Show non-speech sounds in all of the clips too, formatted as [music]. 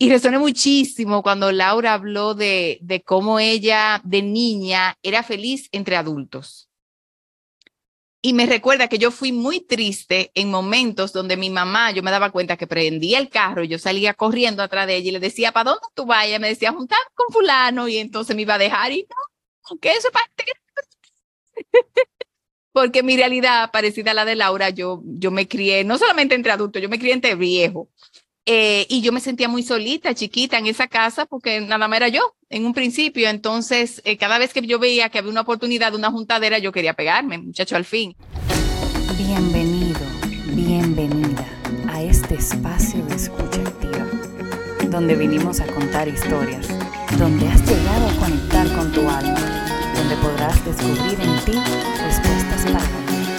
Y resoné muchísimo cuando Laura habló de, cómo ella de niña era feliz entre adultos. Y me recuerda que yo fui muy triste en momentos donde mi mamá, yo me daba cuenta que prendía el carro y yo salía corriendo atrás de ella y le decía, ¿para dónde tú vayas? Me decía, juntar con fulano y entonces me iba a dejar y no, que eso parte. [laughs] Porque mi realidad, parecida a la de Laura, yo, yo me crié, no solamente entre adultos, yo me crié entre viejos. Eh, y yo me sentía muy solita, chiquita en esa casa, porque nada más era yo en un principio. Entonces, eh, cada vez que yo veía que había una oportunidad de una juntadera, yo quería pegarme, muchacho, al fin. Bienvenido, bienvenida a este espacio de escucha activa, donde vinimos a contar historias, donde has llegado a conectar con tu alma, donde podrás descubrir en ti respuestas para vida.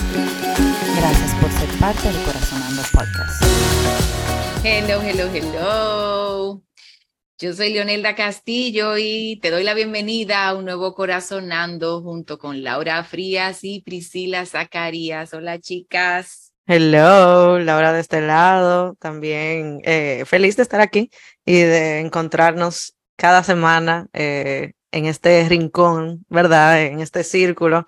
Gracias por ser parte del Corazonando Podcast. Hello, hello, hello. Yo soy Leonelda Castillo y te doy la bienvenida a un nuevo Corazonando junto con Laura Frías y Priscila Zacarías. Hola, chicas. Hello, Laura de este lado. También eh, feliz de estar aquí y de encontrarnos cada semana eh, en este rincón, ¿verdad? En este círculo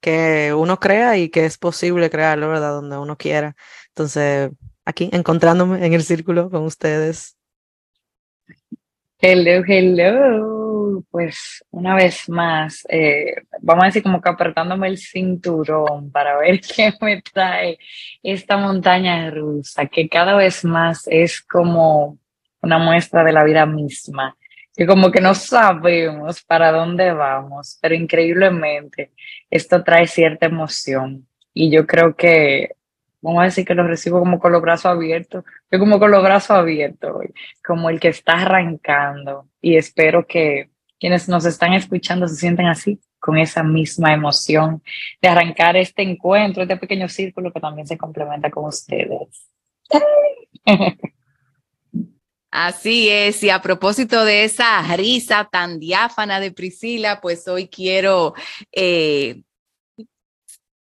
que uno crea y que es posible crearlo, ¿verdad? Donde uno quiera. Entonces, aquí encontrándome en el círculo con ustedes. Hello, hello. Pues una vez más, eh, vamos a decir como que apretándome el cinturón para ver [laughs] qué me trae esta montaña rusa, que cada vez más es como una muestra de la vida misma, que como que no sabemos para dónde vamos, pero increíblemente esto trae cierta emoción. Y yo creo que vamos a decir que lo recibo como con los brazos abiertos, yo como con los brazos abiertos como el que está arrancando. Y espero que quienes nos están escuchando se sienten así, con esa misma emoción de arrancar este encuentro, este pequeño círculo que también se complementa con ustedes. [laughs] Así es, y a propósito de esa risa tan diáfana de Priscila, pues hoy quiero eh,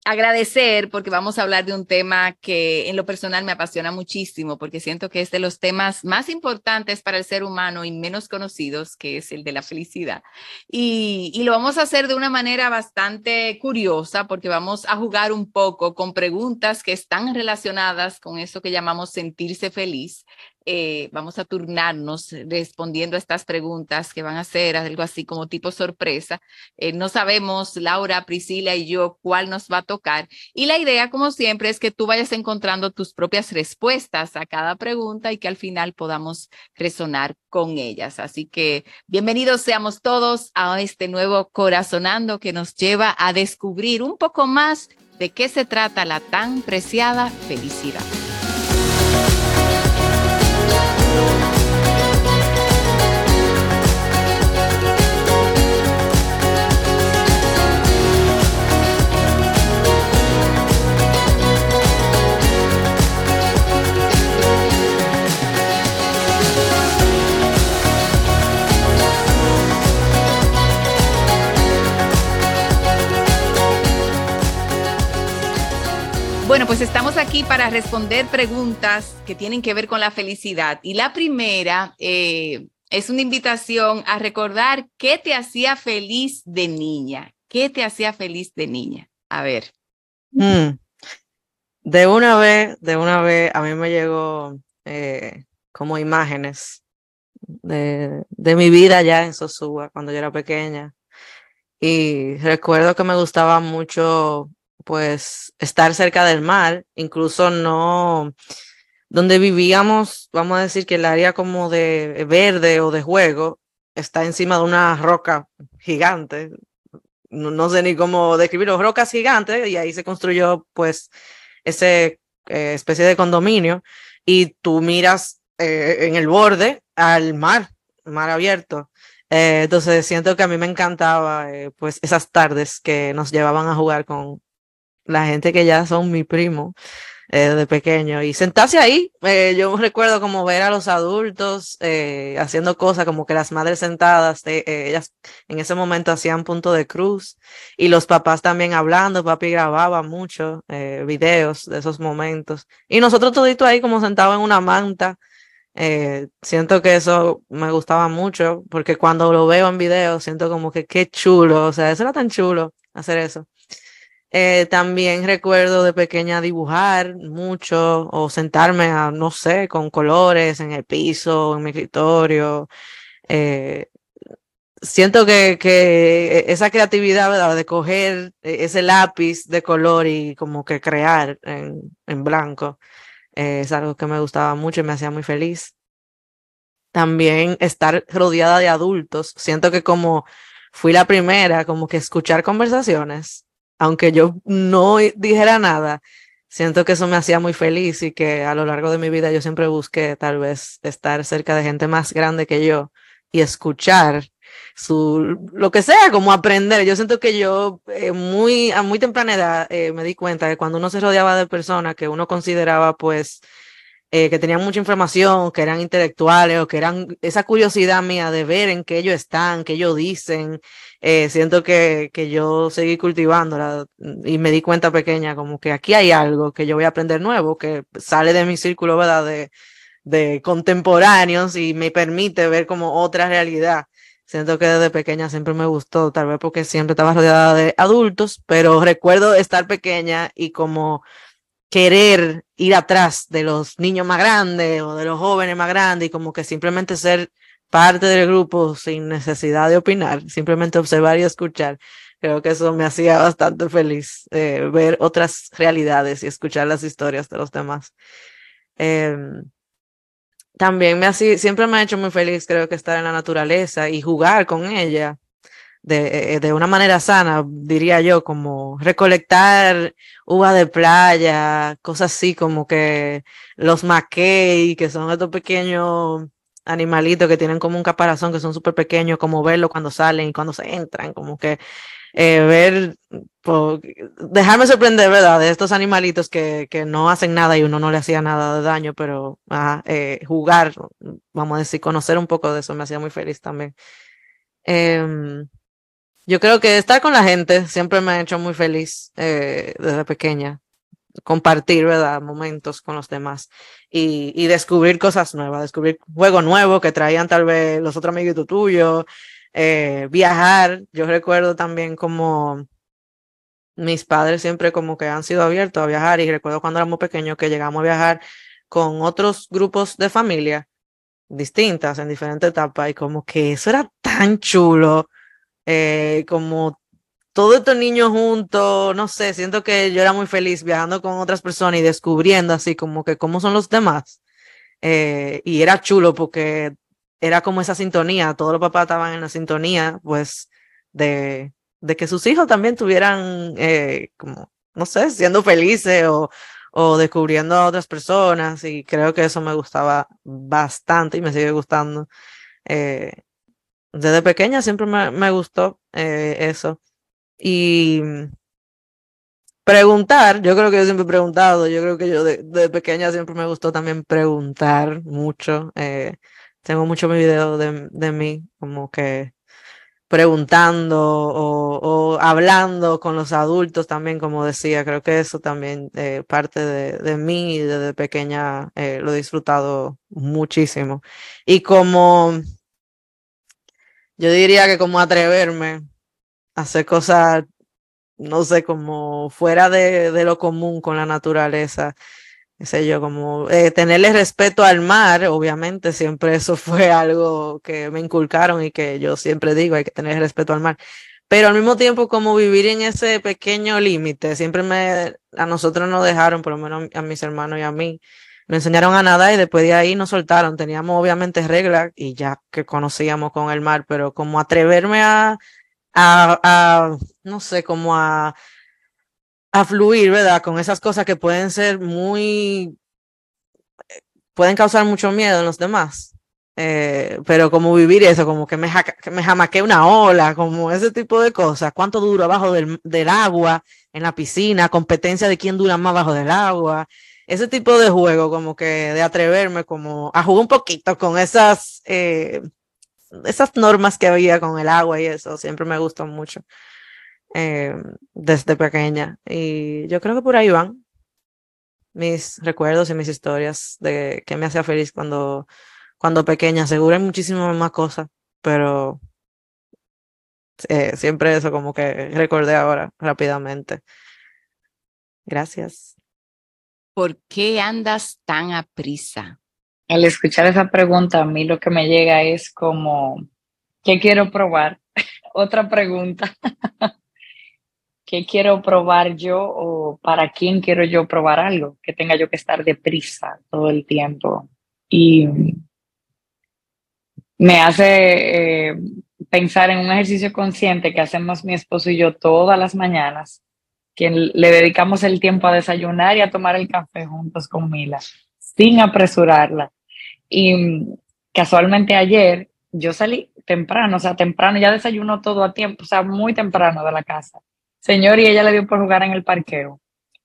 agradecer porque vamos a hablar de un tema que en lo personal me apasiona muchísimo porque siento que es de los temas más importantes para el ser humano y menos conocidos, que es el de la felicidad. Y, y, lo vamos a hacer de una manera bastante curiosa porque vamos a jugar un poco con preguntas que están relacionadas con eso que llamamos sentirse feliz eh, vamos a turnarnos respondiendo a estas preguntas que van a ser algo así como tipo sorpresa. Eh, no sabemos, Laura, Priscila y yo, cuál nos va a tocar. Y la idea, como siempre, es que tú vayas encontrando tus propias respuestas a cada pregunta y que al final podamos resonar con ellas. Así que bienvenidos seamos todos a este nuevo Corazonando que nos lleva a descubrir un poco más de qué se trata la tan preciada felicidad. Pues estamos aquí para responder preguntas que tienen que ver con la felicidad. Y la primera eh, es una invitación a recordar qué te hacía feliz de niña. ¿Qué te hacía feliz de niña? A ver. Mm. De una vez, de una vez, a mí me llegó eh, como imágenes de, de mi vida ya en Sosúa cuando yo era pequeña. Y recuerdo que me gustaba mucho pues estar cerca del mar, incluso no, donde vivíamos, vamos a decir que el área como de verde o de juego está encima de una roca gigante, no, sé ni cómo describirlo, rocas gigantes, y ahí se construyó pues ese eh, especie de condominio, y tú miras eh, en el borde al mar, mar abierto. Eh, entonces siento que a mí me encantaba pues esas tardes que nos llevaban a jugar con, la gente que ya son mi primo eh, de pequeño y sentarse ahí. Eh, yo recuerdo como ver a los adultos eh, haciendo cosas como que las madres sentadas, ellas en ese momento hacían punto de cruz y los papás también hablando, papi grababa mucho videos de esos momentos y nosotros todito ahí como sentados en una manta Eh, siento que eso me gustaba mucho porque cuando lo veo en video siento como que qué chulo, o sea, eso era tan chulo hacer eso. Eh, también recuerdo de pequeña dibujar mucho o sentarme a, no sé, con colores en el piso, en mi escritorio. Eh, siento que, que esa creatividad, ¿verdad? De coger e, ese lápiz de color y como que crear en, en blanco, eh, es algo que me gustaba mucho y me hacía muy feliz. También estar rodeada de adultos. Siento que como fui la primera, como que escuchar conversaciones, aunque yo no dijera nada, siento que eso me hacía muy feliz y que a lo largo de mi vida yo siempre busqué tal vez estar cerca de gente más grande que yo y escuchar su, lo que sea, como aprender. Yo siento que yo eh, muy, a muy temprana edad eh, me di cuenta que cuando uno se rodeaba de personas que uno consideraba pues eh, que tenían mucha información, que eran intelectuales o que eran esa curiosidad mía de ver en qué ellos están, qué ellos dicen, siento que, que yo seguí cultivándola y me di cuenta pequeña como que aquí hay algo que yo voy a aprender nuevo, que sale de mi círculo, ¿verdad? De, de contemporáneos y me permite ver como otra realidad. Siento que desde pequeña siempre me gustó, tal vez porque siempre estaba rodeada de adultos, pero recuerdo estar pequeña y como querer ir atrás de los niños más grandes o de los jóvenes más grandes y como que simplemente ser parte del grupo sin necesidad de opinar, simplemente observar y escuchar. Creo que eso me hacía bastante feliz, eh, ver otras realidades y escuchar las historias de los demás. Eh, también me ha, siempre me ha hecho muy feliz, creo que estar en la naturaleza y jugar con ella de, eh, de una manera sana, diría yo, como recolectar uva de playa, cosas así como que los maquey, que son estos pequeños animalitos que tienen como un caparazón, que son súper pequeños, como verlo cuando salen y cuando se entran, como que eh, ver, dejarme sorprender, ¿verdad? De estos animalitos que, que, no hacen nada y uno no le hacía nada de daño, pero eh, jugar, vamos a decir, conocer un poco de eso me hacía muy feliz también. Em, yo creo que estar con la gente siempre me ha hecho muy feliz eh, desde pequeña. Compartir, ¿verdad? Momentos con los demás y, descubrir cosas nuevas, descubrir juegos nuevos que traían tal vez los otros amiguitos tuyos eh, viajar. Yo recuerdo también como mis padres siempre como que han sido abiertos a viajar y recuerdo cuando éramos pequeños que llegamos a viajar con otros grupos de familia distintas en diferentes etapas y como que eso era tan chulo, eh, como todos estos niños juntos, no sé, siento que yo era muy feliz viajando con otras personas y descubriendo así como que cómo son los demás. Eh, y era chulo porque era como esa sintonía, todos los papás estaban en la sintonía, pues, de, que sus hijos también tuvieran, eh, como, no sé, siendo felices o, o descubriendo a otras personas, y creo que eso me gustaba bastante y me sigue gustando. Eh, desde pequeña siempre me, me gustó eso. Y preguntar, yo creo que yo siempre he preguntado, yo creo que yo de, pequeña siempre me gustó también preguntar mucho. Eh, tengo muchos videos de, de mí como que preguntando o, hablando con los adultos también, como decía, creo que eso también eh, parte de, de, mí desde pequeña eh, lo he disfrutado muchísimo. Y como yo diría que como atreverme hacer cosas, no sé, como fuera de, de lo común con la naturaleza sé yo, como eh, tenerle respeto al mar, obviamente, siempre eso [laughs] fue algo que me inculcaron y que yo siempre digo, hay que tener respeto al mar. Pero al mismo tiempo, como vivir en ese pequeño límite, siempre me, a nosotros nos dejaron, por lo menos a mis hermanos y a mí, me enseñaron a nadar y después de ahí nos soltaron. Teníamos obviamente reglas y ya que conocíamos con el mar, pero como atreverme a, a, no sé, como a a fluir, ¿verdad? Con esas cosas que pueden ser muy, pueden causar mucho miedo en los demás. Eh, pero como vivir eso, como que me, que me jamaqué una ola, como ese tipo de cosas. ¿Cuánto duro abajo del, del, agua, en la piscina? Competencia de quién dura más bajo del agua. Ese tipo de juego, como que de atreverme como a jugar un poquito con esas, eh, esas normas que había con el agua y eso, siempre me gustó mucho eh, desde pequeña. Y yo creo que por ahí van. mis recuerdos y mis historias de qué me hacía feliz cuando, cuando pequeña. Seguro hay muchísimas más cosas, pero eh, siempre eso como que recordé ahora rápidamente. Gracias. ¿Por qué andas tan a prisa? Al escuchar esa pregunta, a mí lo que me llega es como, ¿qué quiero probar? [laughs] Otra pregunta. [laughs] ¿Qué quiero probar yo o para quién quiero yo probar algo? Que tenga yo que estar deprisa todo el tiempo. Y me hace eh, pensar en un ejercicio consciente que hacemos mi esposo y yo todas las mañanas, que le dedicamos el tiempo a desayunar y a tomar el café juntos con Mila, sin apresurarla. Y casualmente ayer yo salí temprano, o sea, temprano, ya desayuno todo a tiempo, o sea, muy temprano de la casa. Señor, y ella le dio por jugar en el parqueo.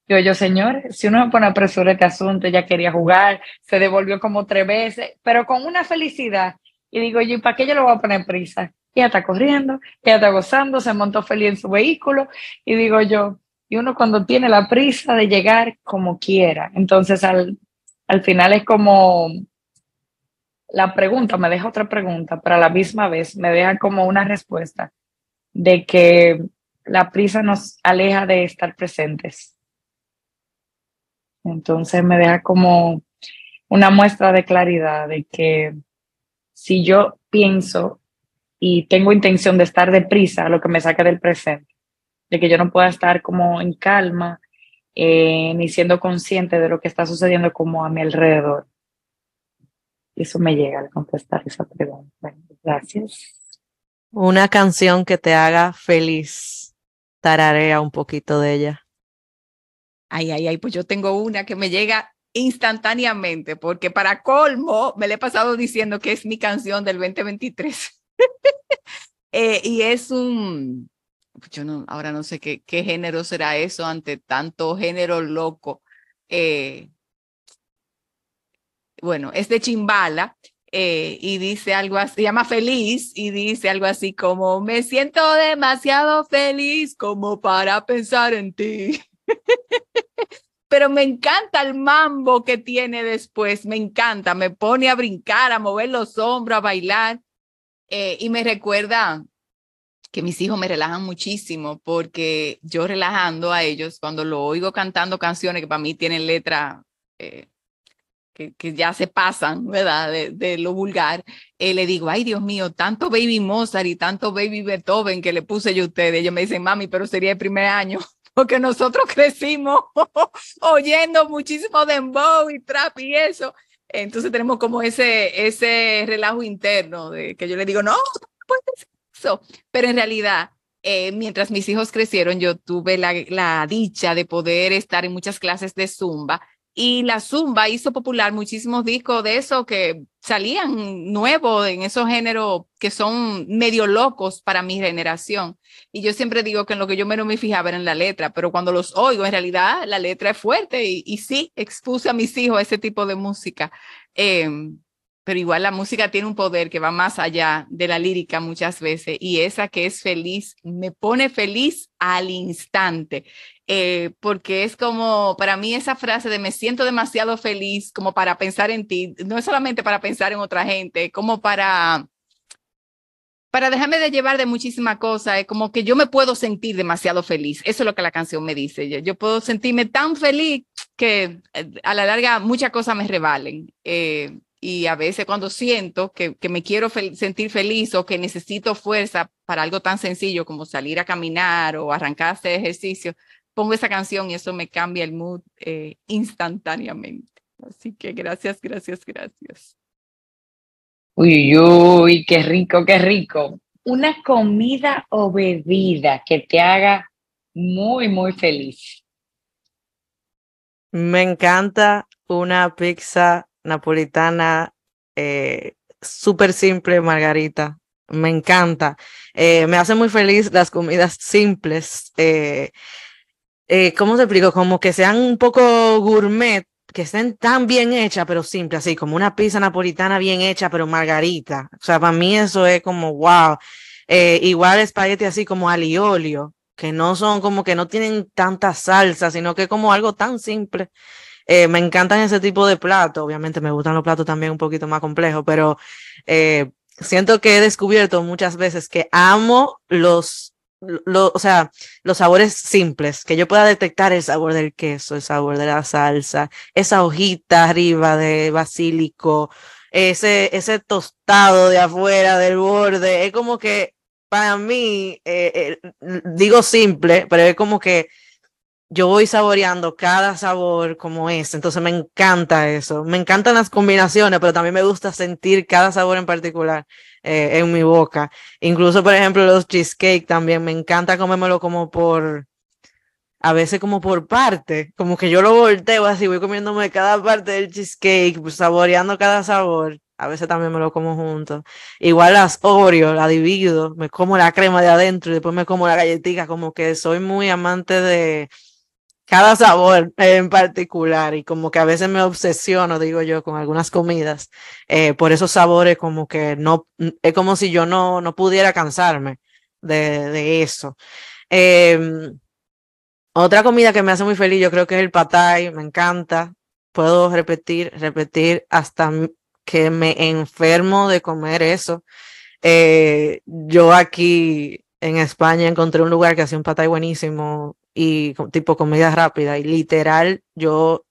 Yo, yo, señor, si uno me pone a este asunto, ella quería jugar, se devolvió como tres veces, pero con una felicidad. Y digo, yo, ¿para qué yo le voy a poner prisa? Ella está corriendo, ella está gozando, se montó feliz en su vehículo. Y digo yo, y uno cuando tiene la prisa de llegar como quiera, entonces al, al final es como la pregunta, me deja otra pregunta, pero la misma vez me deja como una respuesta de que la prisa nos aleja de estar presentes. Entonces me deja como una muestra de claridad de que si yo pienso y tengo intención de estar deprisa, lo que me saca del presente, de que yo no pueda estar como en calma eh, ni siendo consciente de lo que está sucediendo como a mi alrededor. Eso me llega al contestar esa pregunta. Gracias. Una canción que te haga feliz. Tararea un poquito de ella. Ay, ay, ay, pues yo tengo una que me llega instantáneamente, porque para colmo me le he pasado diciendo que es mi canción del 2023. [laughs] Eh, y es un, yo no, ahora no sé qué, qué género será eso ante tanto género loco. Eh, bueno, es de Chimbala eh, y dice algo así, se llama Feliz y dice algo así como, me siento demasiado feliz como para pensar en ti. [laughs] Pero me encanta el mambo que tiene después, me encanta, me pone a brincar, a mover los hombros, a bailar eh, y me recuerda que mis hijos me relajan muchísimo porque yo relajando a ellos, cuando lo oigo cantando canciones que para mí tienen letra eh, que, ya se pasan, ¿verdad? De, lo vulgar, eh, le digo, ay Dios mío, tanto Baby Mozart y tanto Baby Beethoven que le puse yo a ustedes. Ellos me dicen, mami, pero sería el primer año, [laughs] porque nosotros crecimos [laughs] oyendo muchísimo dembow y trap y eso. Entonces tenemos como ese, ese relajo interno de que yo le digo, no, no puedes eso. Pero en realidad, eh, mientras mis hijos crecieron, yo tuve la, la dicha de poder estar en muchas clases de zumba y la Zumba hizo popular muchísimos discos de eso que salían nuevos en esos géneros que son medio locos para mi generación. Y yo siempre digo que en lo que yo menos me fijaba era en la letra, pero cuando los oigo, en realidad la letra es fuerte y, sí, expuse a mis hijos a ese tipo de música. Eh, pero igual la música tiene un poder que va más allá de la lírica muchas veces y esa que es feliz me pone feliz al instante, eh, porque es como, para mí esa frase de me siento demasiado feliz como para pensar en ti, no es solamente para pensar en otra gente, como para... Para dejarme de llevar de muchísima cosa, es como que yo me puedo sentir demasiado feliz. Eso es lo que la canción me dice. Yo, puedo sentirme tan feliz que eh, a la larga muchas cosas me revalen. Eh, y a veces cuando siento que, que me quiero sentir feliz o que necesito fuerza para algo tan sencillo como salir a caminar o arrancar a hacer ejercicio, pongo esa canción y eso me cambia el mood eh, instantáneamente. Así que gracias, gracias, gracias. Uy, uy, qué rico, qué rico. Una comida o bebida que te haga muy, muy feliz. Me encanta una pizza napolitana eh, súper simple, Margarita. Me encanta. Eh, me hace muy feliz las comidas simples. Eh, eh, ¿Cómo te explico? Como que sean un poco gourmet, que estén tan bien hechas, pero simple, así como una pizza napolitana bien hecha, pero margarita. O sea, para mí eso es como wow. igual espagueti así como aliolio, que no son como que no tienen tanta salsa, sino que como algo tan simple eh, me encantan ese tipo de platos. Obviamente me gustan los platos también un poquito más complejos, pero eh, siento que he descubierto muchas veces que amo los, o sea, los sabores simples, que yo pueda detectar el sabor del queso, el sabor de la salsa, esa hojita arriba de basílico, ese, ese tostado de afuera del borde. Es como que para mí, eh, digo simple, pero es como que yo voy saboreando cada sabor como es, entonces me encanta eso, me encantan las combinaciones, pero también me gusta sentir cada sabor en particular eh, en mi boca. Incluso, por ejemplo, los cheesecake también, me encanta comérmelo como por, a veces como por parte, como que yo lo volteo así, voy comiéndome cada parte del cheesecake, pues, saboreando cada sabor. A veces también me lo como junto. Igual las Oreo, la divido, me como la crema de adentro y después me como la galletita, como que soy muy amante de, cada sabor en particular y como que a veces me obsesiono, digo yo, con algunas comidas eh, por esos sabores como que no, es como si yo no, no pudiera cansarme de, de eso. Em, otra comida que me hace muy feliz, yo creo que es el patay, me encanta. Puedo repetir, repetir hasta que me enfermo de comer eso. Eh, yo aquí en España encontré un lugar que hacía un patay buenísimo y tipo comida rápida y literal yo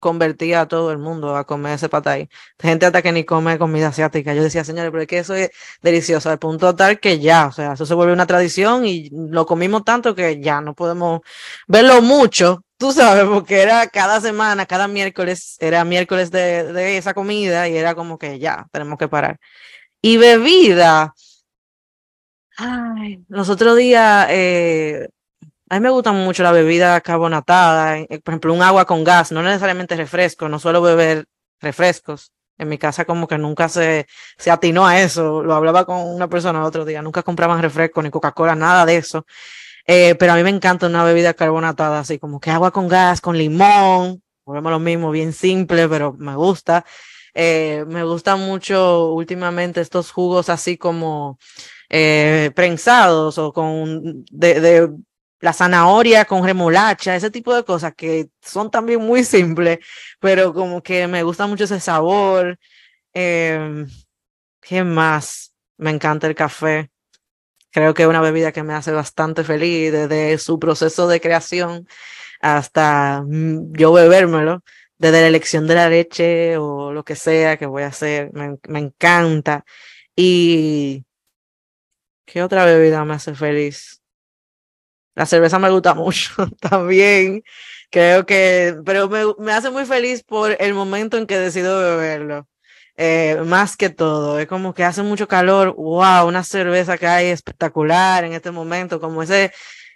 convertía a todo el mundo a comer ese patay. Gente hasta que ni come comida asiática. Yo decía, señores, pero es que eso es delicioso, al punto tal que ya, o sea, eso se vuelve una tradición y lo comimos tanto que ya no podemos verlo mucho, tú sabes, porque era cada semana, cada miércoles, era miércoles de, de esa comida y era como que ya, tenemos que parar. Y bebida. Ay, los otros días eh, a mí me gusta mucho la bebida carbonatada, eh, por ejemplo, un agua con gas, no necesariamente refresco, no suelo beber refrescos. En mi casa como que nunca se, se atinó a eso. Lo hablaba con una persona el otro día, nunca compraban refresco ni Coca-Cola, nada de eso. Eh, pero a mí me encanta una bebida carbonatada, así como que agua con gas, con limón, volvemos lo mismo, bien simple, pero me gusta. Eh, me gustan mucho últimamente estos jugos así como prensados o con de, la zanahoria con remolacha, ese tipo de cosas que son también muy simples, pero como que me gusta mucho ese sabor. Em, ¿Qué más? Me encanta el café. Creo que es una bebida que me hace bastante feliz desde su proceso de creación hasta mm, yo bebérmelo, desde la elección de la leche o lo que sea que voy a hacer. Me, me encanta. ¿Y qué otra bebida me hace feliz? La cerveza me gusta mucho [laughs] también. Creo que, pero me, me, hace muy feliz por el momento en que decido beberlo. Eh, más que todo, es como que hace mucho calor, wow, una cerveza que hay espectacular en este momento, como ese,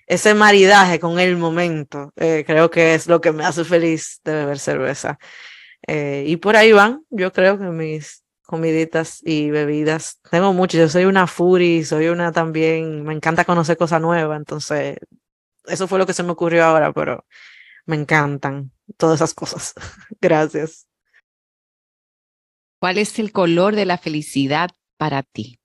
ese maridaje con el momento, eh, creo que es lo que me hace feliz de beber cerveza. Eh, y por ahí van, yo creo que mis comiditas y bebidas. Tengo mucho, yo soy una furi, soy una también, me encanta conocer cosas nuevas, entonces eso fue lo que se me ocurrió ahora, pero me encantan todas esas cosas. [laughs] Gracias. ¿Cuál es el color de la felicidad para ti?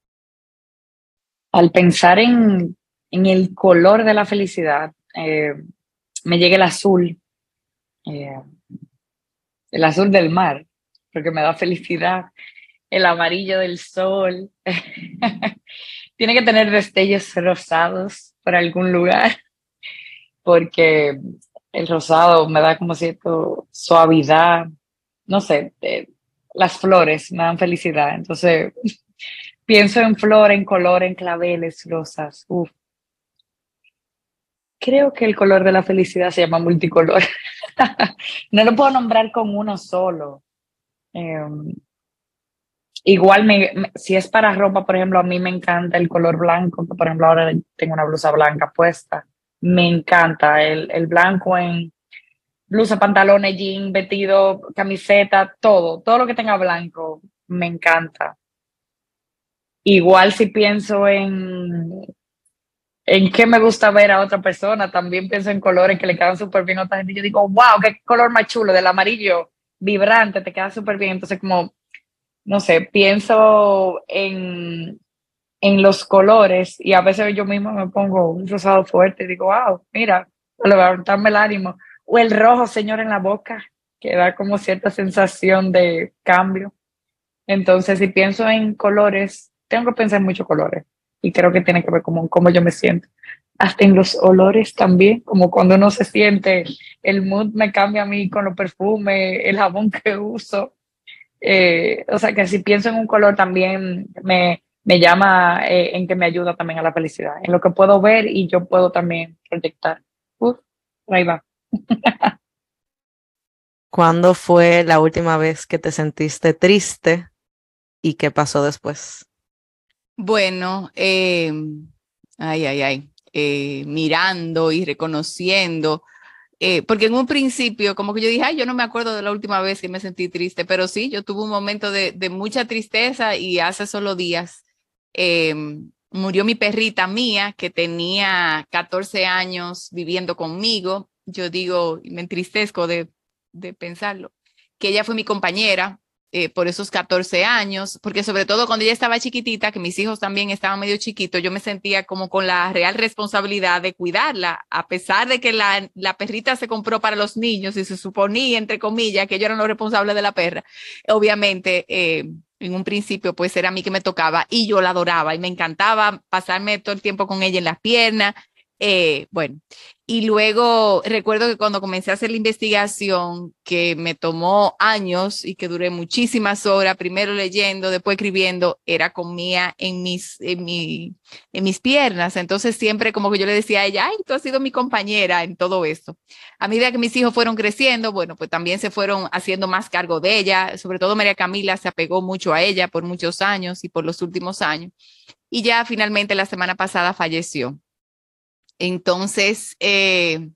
Al pensar en, en el color de la felicidad, eh, me llega el azul, eh, el azul del mar, porque me da felicidad el amarillo del sol. [laughs] Tiene que tener destellos rosados por algún lugar, porque el rosado me da como cierto suavidad, no sé, las flores me dan felicidad, entonces [laughs] pienso en flor, en color, en claveles, rosas. Creo que el color de la felicidad se llama multicolor. [laughs] no lo puedo nombrar con uno solo. Em, Igual, me, si es para ropa, por ejemplo, a mí me encanta el color blanco, por ejemplo, ahora tengo una blusa blanca puesta. Me encanta el, el blanco en blusa, pantalones, jean, vestido, camiseta, todo, todo lo que tenga blanco, me encanta. Igual si pienso en, en qué me gusta ver a otra persona, también pienso en colores que le quedan súper bien a otra gente. Yo digo, wow, qué color más chulo, del amarillo vibrante, te queda súper bien. Entonces, como no sé, pienso en, en los colores y a veces yo mismo me pongo un rosado fuerte y digo, wow, mira, levantarme el ánimo. O el rojo, señor, en la boca. que da como cierta sensación de cambio. Entonces, si pienso en colores, tengo que pensar en muchos colores y creo que tiene que ver con cómo yo me siento. Hasta en los olores también, como cuando uno se siente, el mood me cambia a mí con los perfumes, el jabón que uso. Eh, o sea que si pienso en un color también me, me llama eh, en que me ayuda también a la felicidad, en lo que puedo ver y yo puedo también proyectar. Uf, ahí va. [laughs] ¿Cuándo fue la última vez que te sentiste triste y qué pasó después? Bueno, eh, ay, ay, ay, eh, mirando y reconociendo, eh, porque en un principio como que yo dije, ay, yo no me acuerdo de la última vez que me sentí triste, pero sí, yo tuve un momento de, mucha tristeza y hace solo días murió mi perrita mía que tenía 14 años viviendo conmigo. Yo digo, me entristezco de, de pensarlo, que ella fue mi compañera eh, por esos 14 años, porque sobre todo cuando ella estaba chiquitita, que mis hijos también estaban medio chiquitos, yo me sentía como con la real responsabilidad de cuidarla, a pesar de que la, la perrita se compró para los niños y se suponía, entre comillas, que yo era los responsables de la perra. Obviamente, eh, en un principio, pues era a mí que me tocaba y yo la adoraba y me encantaba pasarme todo el tiempo con ella en las piernas. Eh, bueno, y luego recuerdo que cuando comencé a hacer la investigación, que me tomó años y que duré muchísimas horas, primero leyendo, después escribiendo, era comía en mis, en, mi, en mis piernas. Entonces siempre como que yo le decía a ella, ay, tú has sido mi compañera en todo esto. A medida que mis hijos fueron creciendo, bueno, pues también se fueron haciendo más cargo de ella. Sobre todo María Camila se apegó mucho a ella por muchos años y por los últimos años. Y ya finalmente la semana pasada falleció. Entonces, eh,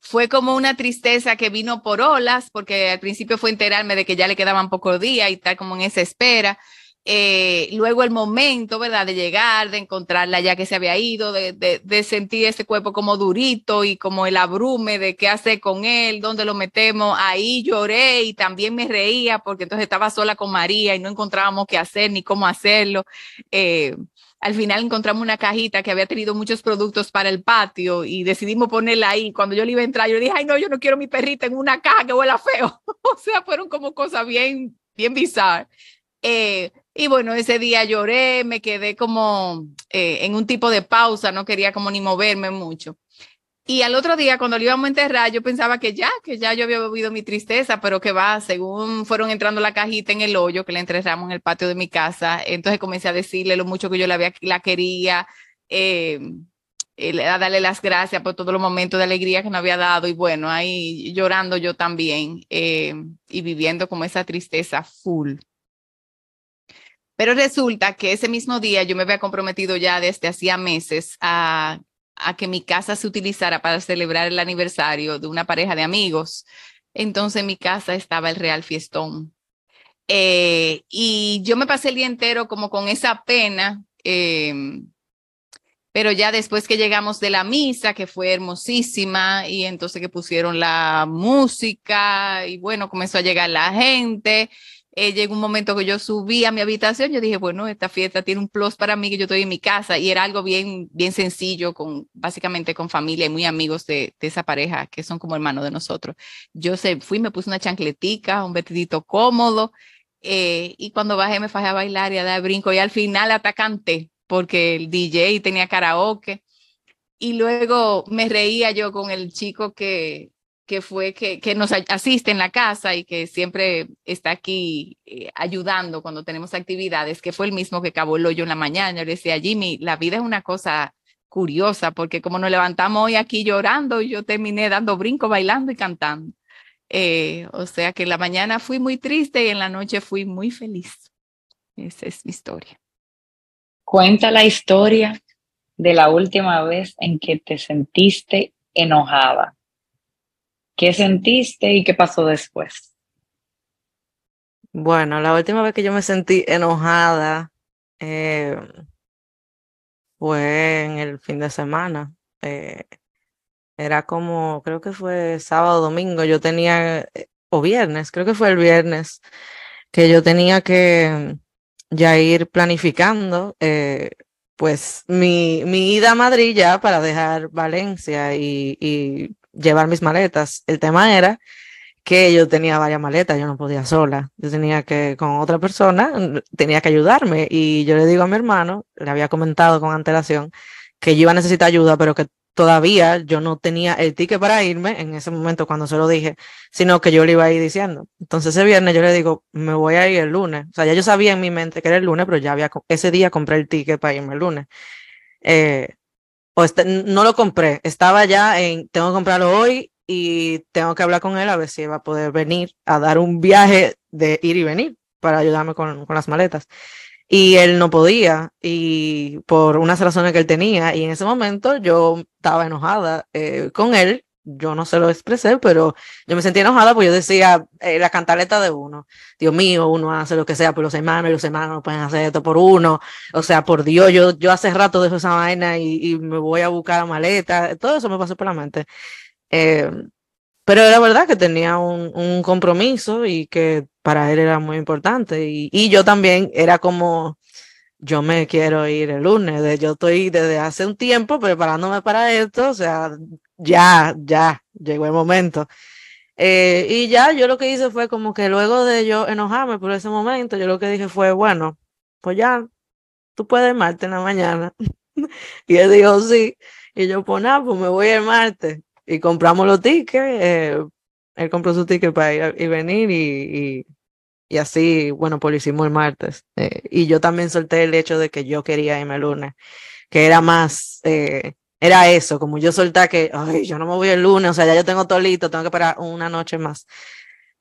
fue como una tristeza que vino por olas, porque al principio fue enterarme de que ya le quedaban pocos días y tal como en esa espera. Eh, luego el momento, ¿verdad? De llegar, de encontrarla ya que se había ido, de, de, sentir ese cuerpo como durito y como el abrume de qué hacer con él, dónde lo metemos. Ahí lloré y también me reía porque entonces estaba sola con María y no encontrábamos qué hacer ni cómo hacerlo. Eh, al final encontramos una cajita que había tenido muchos productos para el patio y decidimos ponerla ahí. Cuando yo le iba a entrar, yo le dije, ay, no, yo no quiero mi perrita en una caja que huela feo. [laughs] o sea, fueron como cosas bien, bien bizarras. Eh, y bueno, ese día lloré, me quedé como eh, en un tipo de pausa, no quería como ni moverme mucho. Y al otro día, cuando lo íbamos a enterrar, yo pensaba que ya, que ya yo había bebido mi tristeza, pero que va, según fueron entrando la cajita en el hoyo que le enterramos en el patio de mi casa, entonces comencé a decirle lo mucho que yo la, había, la quería, eh, eh, a darle las gracias por todos los momentos de alegría que nos había dado y bueno, ahí llorando yo también eh, y viviendo como esa tristeza full. Pero resulta que ese mismo día yo me había comprometido ya desde hacía meses a a que mi casa se utilizara para celebrar el aniversario de una pareja de amigos. Entonces en mi casa estaba el Real Fiestón. Eh, y yo me pasé el día entero como con esa pena, em, pero ya después que llegamos de la misa, que fue hermosísima, y entonces que pusieron la música, y bueno, comenzó a llegar la gente, eh, llegó un momento que yo subí a mi habitación, yo dije, bueno, esta fiesta tiene un plus para mí que yo estoy en mi casa y era algo bien, bien sencillo, con, básicamente con familia y muy amigos de, esa pareja que son como hermanos de nosotros. Yo se, fui, me puse una chancletica, un vestidito cómodo eh, y cuando bajé me fajé a bailar y a dar brinco y al final hasta canté porque el DJ tenía karaoke y luego me reía yo con el chico que, que fue que, que, nos asiste en la casa y que siempre está aquí eh, ayudando cuando tenemos actividades, que fue el mismo que cavó el hoyo en la mañana. Le decía, Jimmy, la vida es una cosa curiosa, porque como nos levantamos hoy aquí llorando, yo terminé dando brinco, bailando y cantando. Eh, o sea que en la mañana fui muy triste y en la noche fui muy feliz. Esa es mi historia. Cuenta la historia de la última vez en que te sentiste enojada ¿Qué sentiste y qué pasó después? Bueno, la última vez que yo me sentí enojada eh, fue en el fin de semana. Eh, era como, creo que fue sábado, domingo, yo tenía, eh, o viernes, creo que fue el viernes, que yo tenía que ya ir planificando pues mi, mi ida a Madrid ya para dejar Valencia y llevar mis maletas. El tema era que yo tenía varias maletas, yo no podía sola, yo tenía que, con otra persona, tenía que ayudarme y yo le digo a mi hermano, le había comentado con antelación que yo iba a necesitar ayuda, pero que todavía yo no tenía el ticket para irme en ese momento cuando se lo dije, sino que yo le iba a diciendo. Entonces ese viernes yo le digo, me voy a ir el lunes. O sea, ya yo sabía en mi mente que era el lunes, pero ya había, ese día compré el ticket para irme el lunes. Eh, o este, no lo compré, estaba ya en, tengo que comprarlo hoy y tengo que hablar con él a ver si va a poder venir a dar un viaje de ir y venir para ayudarme con, con las maletas. Y él no podía y por unas razones que él tenía y en ese momento yo estaba enojada eh, con él, yo no se lo expresé, pero yo me sentía enojada porque yo decía, eh, la cantaleta de uno, Dios mío, uno hace lo que sea por los hermanos y los hermanos no pueden hacer esto por uno, o sea, por Dios, yo, yo hace rato dejo esa vaina y, y me voy a buscar la maleta, todo eso me pasó por la mente. Eh, pero era verdad que tenía un, un, compromiso y que para él era muy importante. Y, y, yo también era como, yo me quiero ir el lunes, yo estoy desde hace un tiempo preparándome para esto, o sea, ya, ya, llegó el momento. Eh, y ya yo lo que hice fue como que luego de yo enojarme por ese momento, yo lo que dije fue, bueno, pues ya, tú puedes martes en la mañana. [laughs] y él dijo, sí. Y yo, pues nada, pues me voy el martes y compramos los tickets. Eh, él compró su ticket para ir y venir y, y, así, bueno, pues lo hicimos el martes. Eh, y yo también solté el hecho de que yo quería irme el lunes, que era más, eh, era eso, como yo solté que, ay, yo no me voy el lunes, o sea, ya yo tengo todo listo, tengo que esperar una noche más.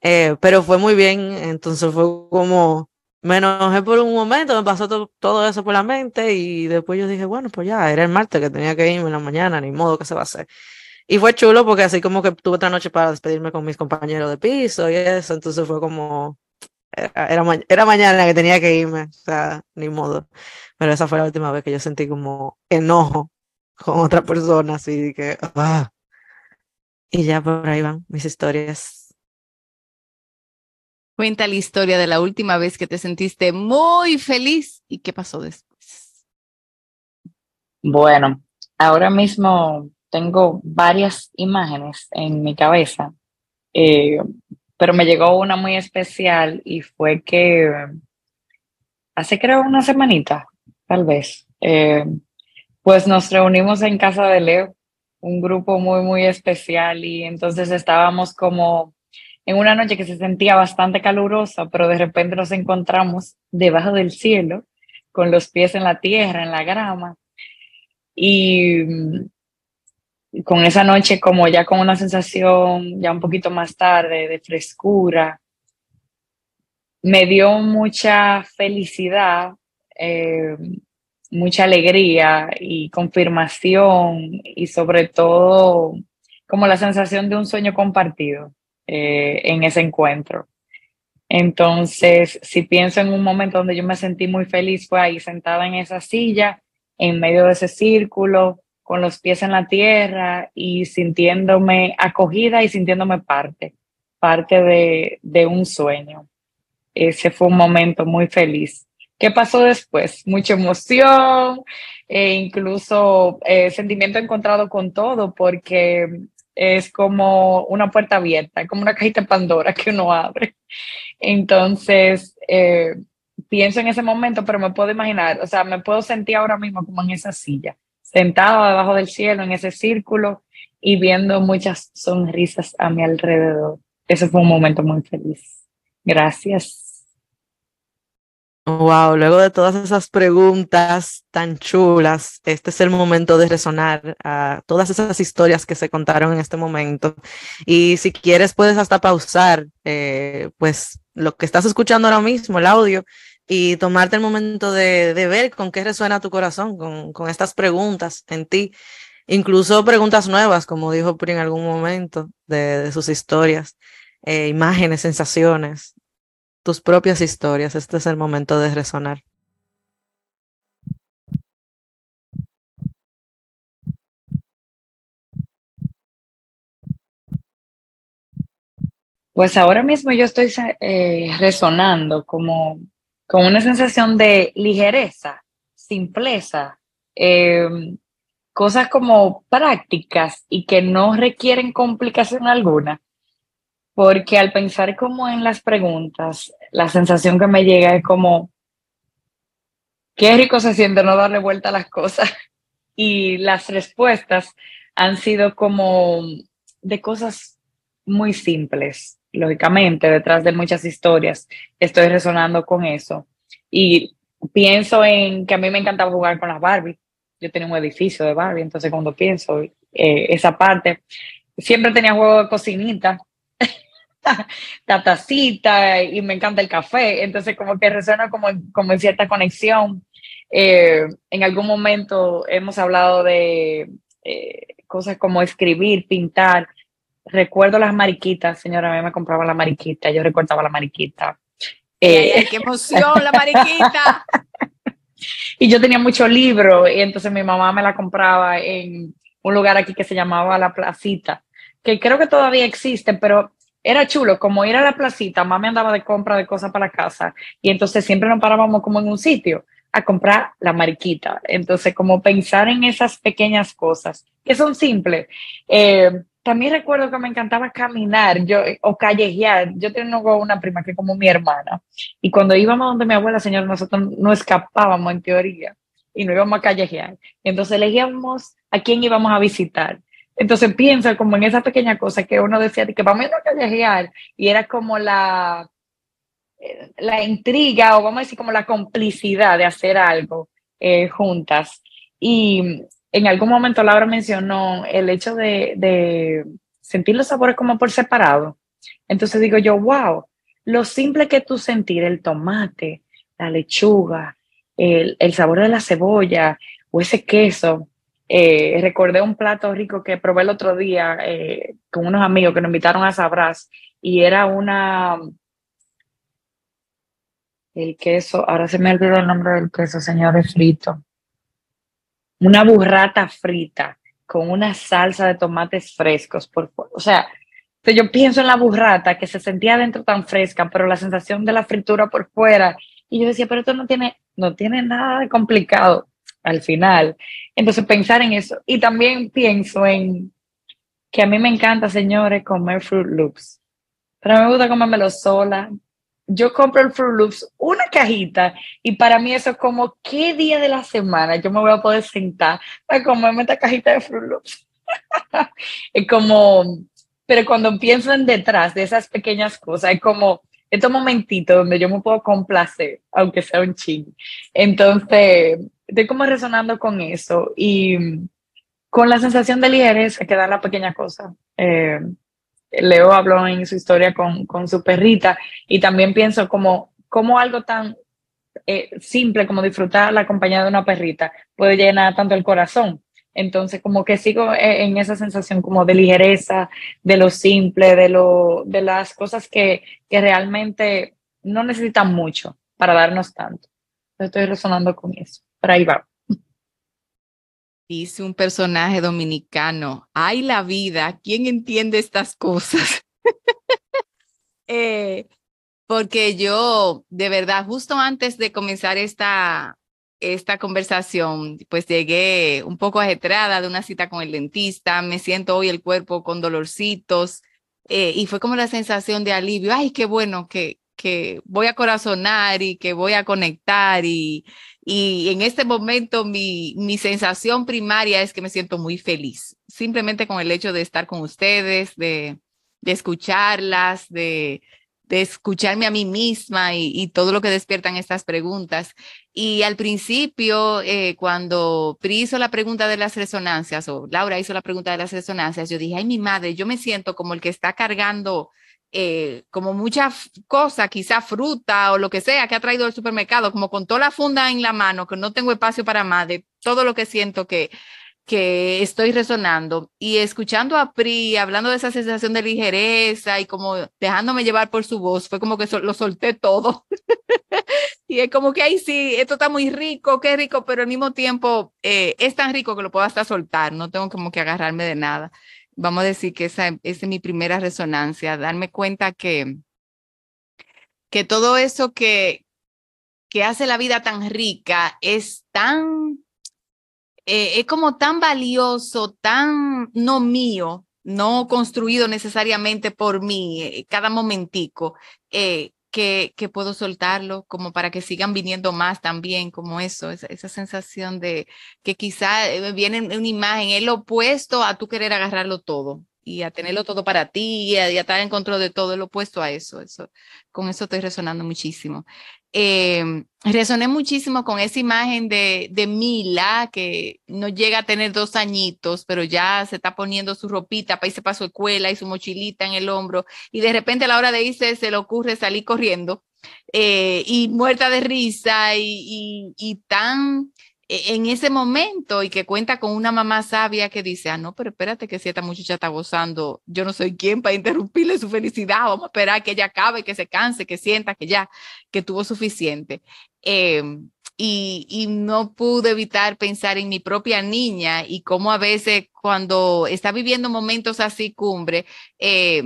pero fue muy bien, entonces fue como, me enojé por un momento, me pasó todo eso por la mente y después yo dije, bueno, pues ya, era el martes que tenía que irme en la mañana, ni modo que se va a hacer. Y fue chulo porque así como que tuve otra noche para despedirme con mis compañeros de piso y eso, entonces fue como, era, era, mañana que tenía que irme, o sea, ni modo. Pero esa fue la última vez que yo sentí como enojo con otra persona, así que, ah. Y ya por ahí van mis historias. Cuenta la historia de la última vez que te sentiste muy feliz y qué pasó después. Bueno, ahora mismo tengo varias imágenes en mi cabeza, eh, pero me llegó una muy especial y fue que hace creo una semanita, tal vez, eh, pues nos reunimos en casa de Leo, un grupo muy, muy especial y entonces estábamos como en una noche que se sentía bastante calurosa, pero de repente nos encontramos debajo del cielo, con los pies en la tierra, en la grama. Y con esa noche como ya con una sensación ya un poquito más tarde de frescura, me dio mucha felicidad, eh, mucha alegría y confirmación y sobre todo como la sensación de un sueño compartido eh, en ese encuentro. Entonces, si pienso en un momento donde yo me sentí muy feliz, fue ahí sentada en esa silla, en medio de ese círculo, con los pies en la tierra y sintiéndome acogida y sintiéndome parte, parte de, de un sueño. Ese fue un momento muy feliz. ¿Qué pasó después? Mucha emoción, e incluso eh, sentimiento encontrado con todo, porque es como una puerta abierta, como una cajita Pandora que uno abre. Entonces, eh, pienso en ese momento, pero me puedo imaginar, o sea, me puedo sentir ahora mismo como en esa silla, sentado debajo del cielo en ese círculo y viendo muchas sonrisas a mi alrededor. Ese fue un momento muy feliz. Gracias. Wow, luego de todas esas preguntas tan chulas, este es el momento de resonar a todas esas historias que se contaron en este momento. Y si quieres, puedes hasta pausar, eh, pues lo que estás escuchando ahora mismo, el audio, y tomarte el momento de, ver con qué resuena tu corazón, con, con, estas preguntas en ti, incluso preguntas nuevas, como dijo Pri en algún momento, de, de sus historias, eh, imágenes, sensaciones, tus propias historias. Este es el momento de resonar. Pues ahora mismo yo estoy eh, resonando como con una sensación de ligereza, simpleza, eh, cosas como prácticas y que no requieren complicación alguna. porque al pensar como en las preguntas, la sensación que me llega es como, qué rico se siente no darle vuelta a las cosas. Y las respuestas han sido como de cosas muy simples, lógicamente, detrás de muchas historias. Estoy resonando con eso. Y pienso en que a mí me encantaba jugar con las Barbie. Yo tenía un edificio de Barbie, entonces cuando pienso eh, esa parte, siempre tenía juego de cocinita [laughs] la tacita y me encanta el café, entonces como que resuena como, como en cierta conexión. Eh, en algún momento hemos hablado de eh, cosas como escribir, pintar. Recuerdo las mariquitas, señora, a mí me compraba la mariquita, yo recordaba la mariquita. Eh, ¡Qué emoción, la mariquita! [laughs] y yo tenía mucho libro y entonces mi mamá me la compraba en un lugar aquí que se llamaba La Placita, que creo que todavía existe, pero era chulo, como ir a la placita, mami andaba de compra de cosas para casa y entonces siempre nos parábamos como en un sitio a comprar la mariquita. Entonces, como pensar en esas pequeñas cosas que son simples. Eh, también recuerdo que me encantaba caminar yo, o callejear. Yo tengo una prima que es como mi hermana. Y cuando íbamos donde mi abuela, señor, nosotros no escapábamos en teoría y no íbamos a callejear. Entonces elegíamos a quién íbamos a visitar. Entonces piensa como en esa pequeña cosa que uno decía de que vamos a callejear y era como la, eh, la intriga o vamos a decir como la complicidad de hacer algo eh, juntas. Y en algún momento Laura mencionó el hecho de, de sentir los sabores como por separado. Entonces digo yo, wow, lo simple que tú sentir el tomate, la lechuga, el, el sabor de la cebolla o ese queso, eh, recordé un plato rico que probé el otro día eh, con unos amigos que nos invitaron a Sabras y era una, el queso, ahora se me olvidó el nombre del queso, señores, frito. Una burrata frita con una salsa de tomates frescos. Por, o sea, yo pienso en la burrata que se sentía adentro tan fresca, pero la sensación de la fritura por fuera. Y yo decía, pero esto no tiene, no tiene nada de complicado al final. Entonces, pensar en eso. Y también pienso en que a mí me encanta, señores, comer Fruit Loops. Pero me gusta comérmelo sola. Yo compro el Fruit Loops, una cajita, y para mí eso es como, ¿qué día de la semana yo me voy a poder sentar para comerme esta cajita de Fruit Loops? [laughs] es como, pero cuando pienso en detrás de esas pequeñas cosas, es como estos momentitos donde yo me puedo complacer, aunque sea un ching. Entonces, estoy como resonando con eso y con la sensación de ligereza que da la pequeña cosa. Eh, Leo habló en su historia con, con, su perrita y también pienso como, como algo tan eh, simple como disfrutar la compañía de una perrita puede llenar tanto el corazón. Entonces, como que sigo e, en esa sensación como de ligereza, de lo simple, de, lo, de las cosas que, que realmente no necesitan mucho para darnos tanto. Estoy resonando con eso. Pero ahí va. Dice un personaje dominicano, ay la vida, ¿quién entiende estas cosas? [laughs] eh, porque yo, de verdad, justo antes de comenzar esta, esta conversación, pues llegué un poco ajetrada de una cita con el dentista, me siento hoy el cuerpo con dolorcitos eh, y fue como la sensación de alivio, ay, qué bueno que, que voy a corazonar y que voy a conectar y, y en este momento mi, mi sensación primaria es que me siento muy feliz, simplemente con el hecho de estar con ustedes, de, de escucharlas, de, de escucharme a mí misma y, todo lo que despiertan estas preguntas. Y al principio, eh, cuando Pri hizo la pregunta de las resonancias, o Laura hizo la pregunta de las resonancias, yo dije, ay, mi madre, yo me siento como el que está cargando eh, como mucha cosa, quizá fruta o lo que sea que ha traído el supermercado, como con toda la funda en la mano, que no tengo espacio para más, de todo lo que siento que, que estoy resonando y escuchando a Pri hablando de esa sensación de ligereza y como dejándome llevar por su voz, fue como que lo solté todo. [laughs] y es como que ahí sí, esto está muy rico, qué rico, pero al mismo tiempo eh, es tan rico que lo puedo hasta soltar, no tengo como que agarrarme de nada vamos a decir que esa, es mi primera resonancia, darme cuenta que, que todo eso que, que hace la vida tan rica es tan, eh, es como tan valioso, tan no mío, no construido necesariamente por mí, eh, cada momentico, eh, que, que, puedo soltarlo como para que sigan viniendo más también, como eso, esa, sensación de que quizá eh, viene una imagen, el opuesto a tú querer agarrarlo todo y a tenerlo todo para ti y a, estar en control de todo, el opuesto a eso, eso. Con eso estoy resonando muchísimo. Eh, resoné muchísimo con esa imagen de, de Mila, que no llega a tener dos añitos, pero ya se está poniendo su ropita para irse para su escuela y su mochilita en el hombro, y de repente a la hora de irse se le ocurre salir corriendo eh, y muerta de risa y, y, y tan en ese momento y que cuenta con una mamá sabia que dice, ah, no, pero espérate que si esta muchacha está gozando, yo no soy quien para interrumpirle su felicidad, vamos a esperar que ella acabe, que se canse, que sienta que ya, que tuvo suficiente. Em, y, y, no pude evitar pensar en mi propia niña y cómo a veces cuando está viviendo momentos así cumbre, eh,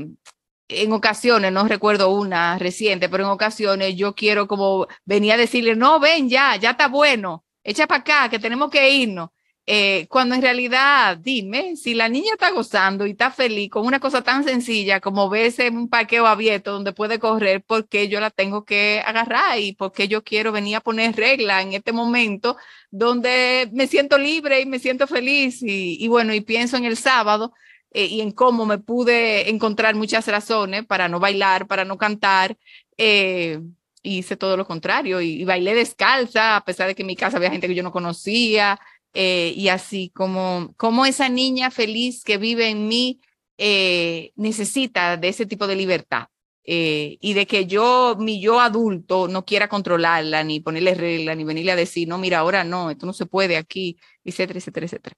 en ocasiones, no recuerdo una reciente, pero en ocasiones yo quiero como venía a decirle, no, ven ya, ya está bueno, echa para acá, que tenemos que irnos. Eh, cuando en realidad, dime, si la niña está gozando y está feliz con una cosa tan sencilla como verse en un parqueo abierto donde puede correr, ¿por qué yo la tengo que agarrar? Y por qué yo quiero venir a poner regla en este momento donde me siento libre y me siento feliz. Y, bueno, y pienso en el sábado eh, y en cómo me pude encontrar muchas razones para no bailar, para no cantar. Eh, hice todo lo contrario y, bailé descalza, a pesar de que en mi casa había gente que yo no conocía, eh, y así como, como esa niña feliz que vive en mí eh, necesita de ese tipo de libertad. Eh, y de que yo, mi yo adulto, no quiera controlarla, ni ponerle regla, ni venirle a decir, no, mira, ahora no, esto no se puede aquí, etcétera, etcétera, etcétera.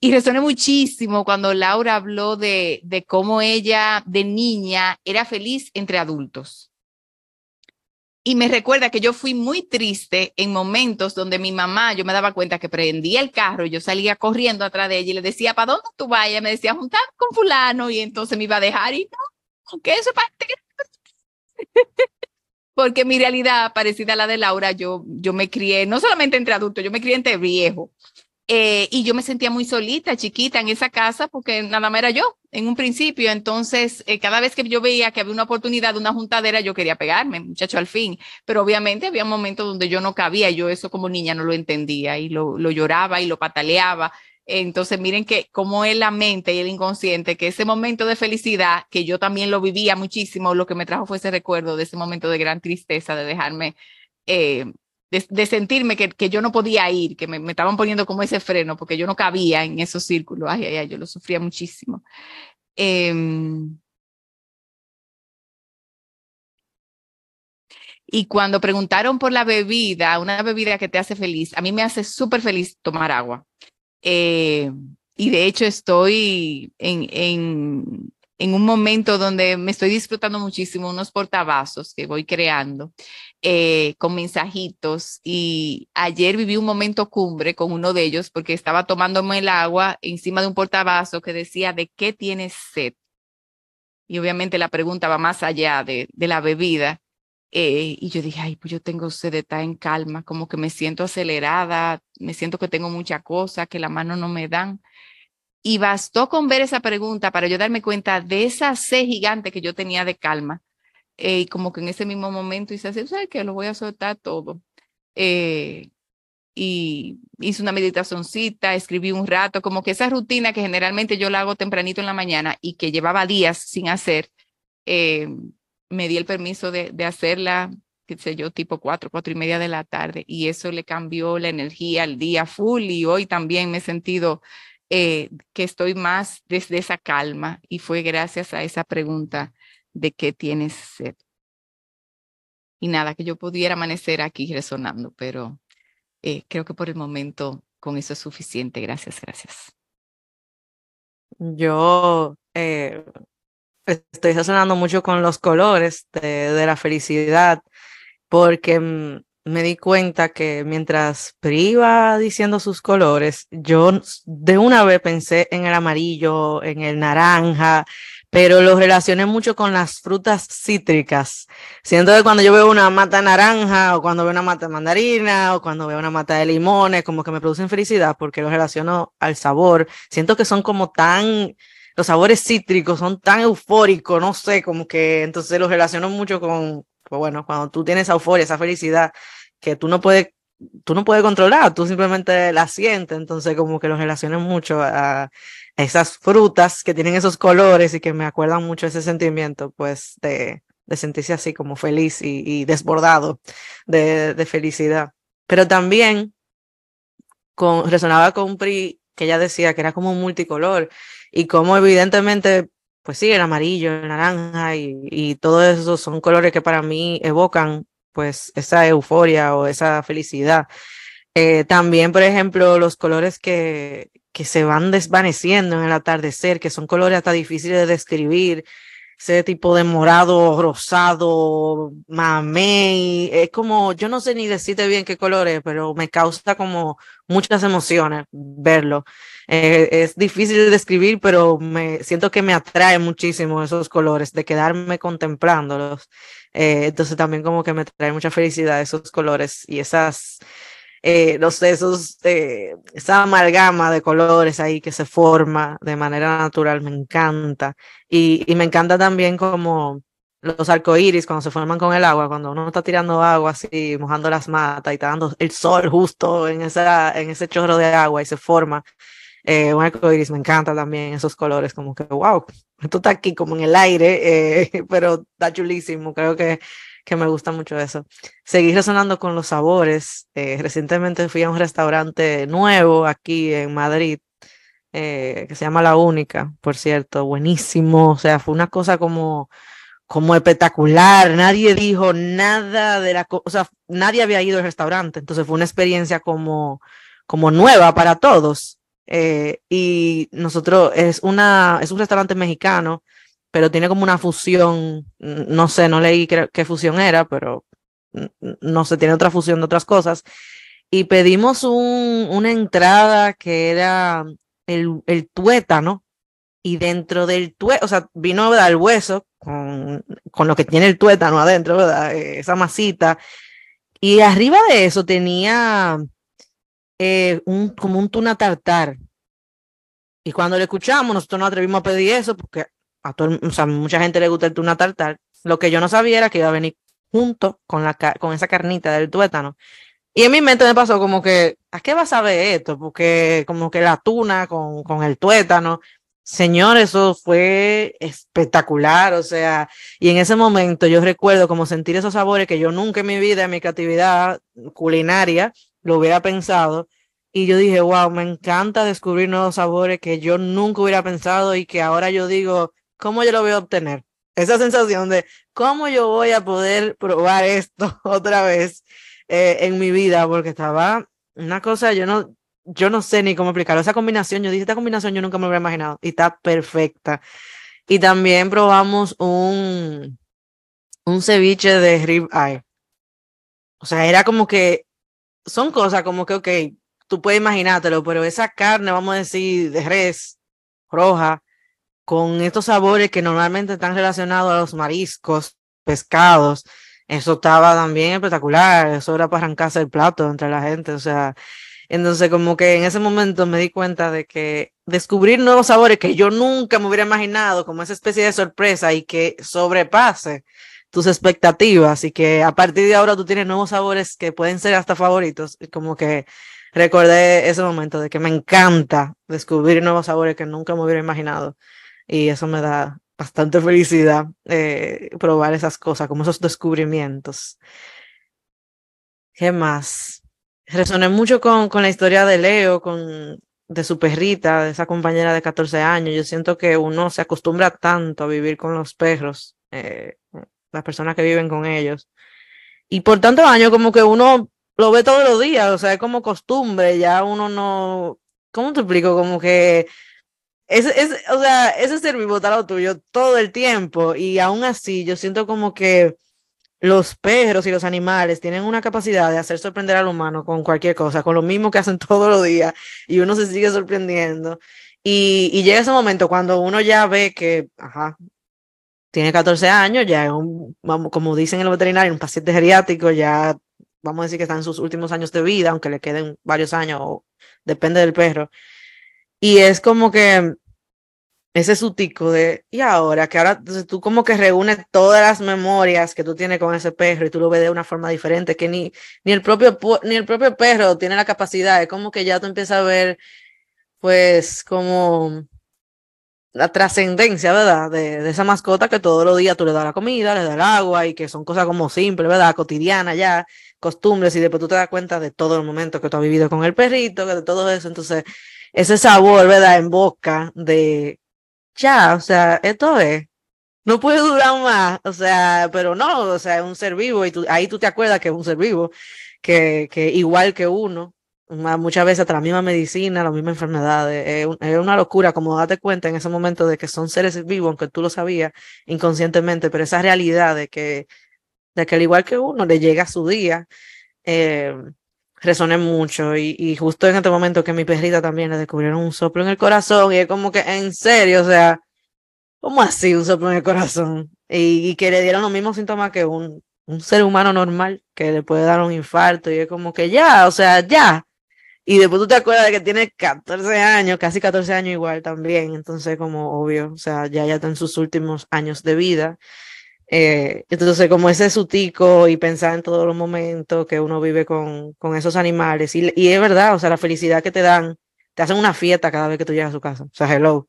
y resoné muchísimo cuando Laura habló de, de cómo ella de niña era feliz entre adultos y me recuerda que yo fui muy triste en momentos donde mi mamá, yo me daba cuenta que prendía el carro y yo salía corriendo atrás de ella y le decía, ¿para dónde tú vayas? Me decía, juntar con fulano y entonces me iba a dejar y no, que eso parte. [laughs] Porque mi realidad, parecida a la de Laura, yo, yo me crié, no solamente entre adultos, yo me crié entre viejos. Eh, y yo me sentía muy solita, chiquita en esa casa, porque nada más era yo en un principio. Entonces, eh, cada vez que yo veía que había una oportunidad de una juntadera, yo quería pegarme, muchacho, al fin. Pero obviamente había momentos donde yo no cabía, yo eso como niña no lo entendía y lo, lo lloraba y lo pataleaba. Entonces, miren que cómo es la mente y el inconsciente, que ese momento de felicidad, que yo también lo vivía muchísimo, lo que me trajo fue ese recuerdo de ese momento de gran tristeza, de dejarme eh, de, sentirme que, que, yo no podía ir, que me, me, estaban poniendo como ese freno, porque yo no cabía en esos círculos. Ay, ay, ay, yo lo sufría muchísimo. Eh, y cuando preguntaron por la bebida, una bebida que te hace feliz, a mí me hace súper feliz tomar agua. Eh, y de hecho estoy en, en, en un momento donde me estoy disfrutando muchísimo unos portavasos que voy creando eh, con mensajitos y ayer viví un momento cumbre con uno de ellos porque estaba tomándome el agua encima de un portavasos que decía de qué tienes sed. Y obviamente la pregunta va más allá de, de la bebida. Eh, y yo dije, ay, pues yo tengo sed estar en calma, como que me siento acelerada, me siento que tengo mucha cosa, que la mano no me dan. Y bastó con ver esa pregunta para yo darme cuenta de esa sed gigante que yo tenía de calma. Eh, y como que en ese mismo momento hice así, ¿sabes qué? Lo voy a soltar todo. Eh, y hice una meditacioncita, escribí un rato, como que esa rutina que generalmente yo la hago tempranito en la mañana y que llevaba días sin hacer, eh, me di el permiso de, de hacerla, qué sé yo, tipo cuatro, cuatro y media de la tarde. Y eso le cambió la energía al día full y hoy también me he sentido eh, que estoy más desde esa calma y fue gracias a esa pregunta de qué tienes sed. Y nada, que yo pudiera amanecer aquí resonando, pero eh, creo que por el momento con eso es suficiente. Gracias, gracias. Yo eh, estoy resonando mucho con los colores de, la felicidad, porque mm, me di cuenta que mientras iba diciendo sus colores, yo de una vez pensé en el amarillo, en el naranja, pero lo relacioné mucho con las frutas cítricas. Siento que cuando yo veo una mata naranja o cuando veo una mata mandarina o cuando veo una mata de limones, como que me producen felicidad porque lo relaciono al sabor. Siento que son como tan, los sabores cítricos son tan eufóricos, no sé, como que entonces los relaciono mucho con, pues bueno, cuando tú tienes esa euforia, esa felicidad que tú no puedes tú no puedes controlar, tú simplemente la sientes, entonces como que lo relaciono mucho a, esas frutas que tienen esos colores y que me acuerdan mucho ese sentimiento, pues, de, de sentirse así como feliz y, desbordado de, de, felicidad. Pero también con, resonaba con Pri, que ella decía que era como multicolor y como evidentemente, pues sí, el amarillo, el naranja y, y todo eso son colores que para mí evocan pues esa euforia o esa felicidad. Eh, también, por ejemplo, los colores que, que se van desvaneciendo en el atardecer, que son colores hasta difíciles de describir, ese tipo de morado, rosado, mamey, es como, yo no sé ni decirte bien qué color es, pero me causa como muchas emociones verlo. Eh, es difícil de describir, pero me siento que me atrae muchísimo esos colores, de quedarme contemplándolos. Eh, entonces también como que me trae mucha felicidad esos colores y esas eh, no sé, esos, eh, esa amalgama de colores ahí que se forma de manera natural, me encanta. Y, y me encanta también como los arcoíris cuando se forman con el agua, cuando uno está tirando agua así, mojando las matas y está dando el sol justo en, esa, en ese chorro de agua y se forma eh, un arcoíris, me encanta también esos colores, como que wow, esto está aquí como en el aire, eh, [laughs] pero está chulísimo, creo que que me gusta mucho eso. Seguir resonando con los sabores. Eh, recientemente fui a un restaurante nuevo aquí en Madrid, eh, que se llama La Única, por cierto, buenísimo. O sea, fue una cosa como, como espectacular. Nadie dijo nada de la cosa, o sea, nadie había ido al restaurante. Entonces fue una experiencia como, como nueva para todos. Eh, y nosotros, es, una, es un restaurante mexicano pero tiene como una fusión, no sé, no leí qué, fusión era, pero no sé, tiene otra fusión de otras cosas. Y pedimos un, una entrada que era el, el tuétano, y dentro del tuétano, o sea, vino el hueso con, con lo que tiene el tuétano adentro, ¿verdad? Eh, esa masita. Y arriba de eso tenía eh, un, como un tuna tartar. Y cuando lo escuchamos, nosotros nos atrevimos a pedir eso porque a todo, o sea, mucha gente le gusta el tuna tartar. Lo que yo no sabía era que iba a venir junto con, la, con esa carnita del tuétano. Y en mi mente me pasó como que, ¿a qué vas a ver esto? Porque como que la tuna con, con el tuétano, señor, eso fue espectacular, o sea, y en ese momento yo recuerdo como sentir esos sabores que yo nunca en mi vida, en mi creatividad culinaria, lo hubiera pensado. Y yo dije, wow, me encanta descubrir nuevos sabores que yo nunca hubiera pensado y que ahora yo digo, ¿cómo yo lo voy a obtener? Esa sensación de cómo yo voy a poder probar esto [laughs] otra vez eh, en mi vida, porque estaba una cosa, yo no, yo no sé ni cómo explicarlo. Esa combinación, yo dije, esta combinación yo nunca me lo hubiera imaginado y está perfecta. Y también probamos un, un ceviche de rib eye. O sea, era como que son cosas como que, ok, tú puedes imaginártelo, pero esa carne, vamos a decir, de res roja, con estos sabores que normalmente están relacionados a los mariscos, pescados. Eso estaba también espectacular, eso era para arrancarse el plato entre la gente, o sea, entonces como que en ese momento me di cuenta de que descubrir nuevos sabores que yo nunca me hubiera imaginado, como esa especie de sorpresa y que sobrepase tus expectativas y que a partir de ahora tú tienes nuevos sabores que pueden ser hasta favoritos, como que recordé ese momento de que me encanta descubrir nuevos sabores que nunca me hubiera imaginado y eso me da bastante [laughs] felicidad eh, probar esas cosas, como esos descubrimientos. ¿Qué más? Resoné mucho con, con la historia de Leo, con, de su perrita, de esa compañera de 14 años. Yo siento que uno se acostumbra tanto a vivir con los perros, eh, las personas que viven con ellos. Y por tantos años como que uno lo ve todos los días, o sea, es como costumbre, ya uno no, ¿cómo te explico? Como que es, es, o sea, ese ser vivo está lo tuyo todo el tiempo y aún así yo siento como que los perros y los animales tienen una capacidad de hacer sorprender al humano con cualquier cosa, con lo mismo que hacen [laughs] todos los días, y uno se sigue sorprendiendo. Y, y llega ese momento cuando uno ya ve que, ajá, tiene 14 años, ya es un, como dicen en el veterinario, un paciente geriátrico, ya vamos a decir que está en sus últimos años de vida, aunque le queden varios años, o depende del perro. Y es como que ese sutico de, y ahora, que ahora tú como que reúnes todas las memorias que tú tienes con ese perro y tú lo ves de una forma diferente, que ni, ni, el, propio, ni el propio perro tiene la capacidad, es como que ya tú empiezas a ver, pues, como la trascendencia, ¿verdad? De, de, esa mascota que todos los días tú le das la comida, le das el agua y que son cosas como simples, ¿verdad? Cotidianas ya, costumbres y después tú te das cuenta de todo el momento que tú has vivido con el perrito, de todo eso. Entonces, ese sabor, ¿verdad? En boca de ya, o sea, esto es, no puede durar más, o sea, pero no, o sea, es un ser vivo y tú, ahí tú te acuerdas que es un ser vivo, que, que igual que uno, muchas veces hasta la misma medicina, la misma enfermedades, es, una locura como date cuenta en ese momento de que son seres vivos, aunque tú lo sabías inconscientemente, pero esa realidad de que, de que al igual que uno le llega su día, eh, resoné mucho y, y, justo en este momento que mi perrita también le descubrieron un soplo en el corazón y es como que en serio, o sea, ¿cómo así un soplo en el corazón? Y, y que le dieron los mismos síntomas que un, un, ser humano normal que le puede dar un infarto y es como que ya, o sea, ya. Y después tú te acuerdas de que tiene 14 años, casi 14 años igual también, entonces como obvio, o sea, ya ya está en sus últimos años de vida eh, entonces, como ese sutico y pensar en todos los momentos que uno vive con, con esos animales. Y, y, es verdad, o sea, la felicidad que te dan, te hacen una fiesta cada vez que tú llegas a su casa. O sea, hello.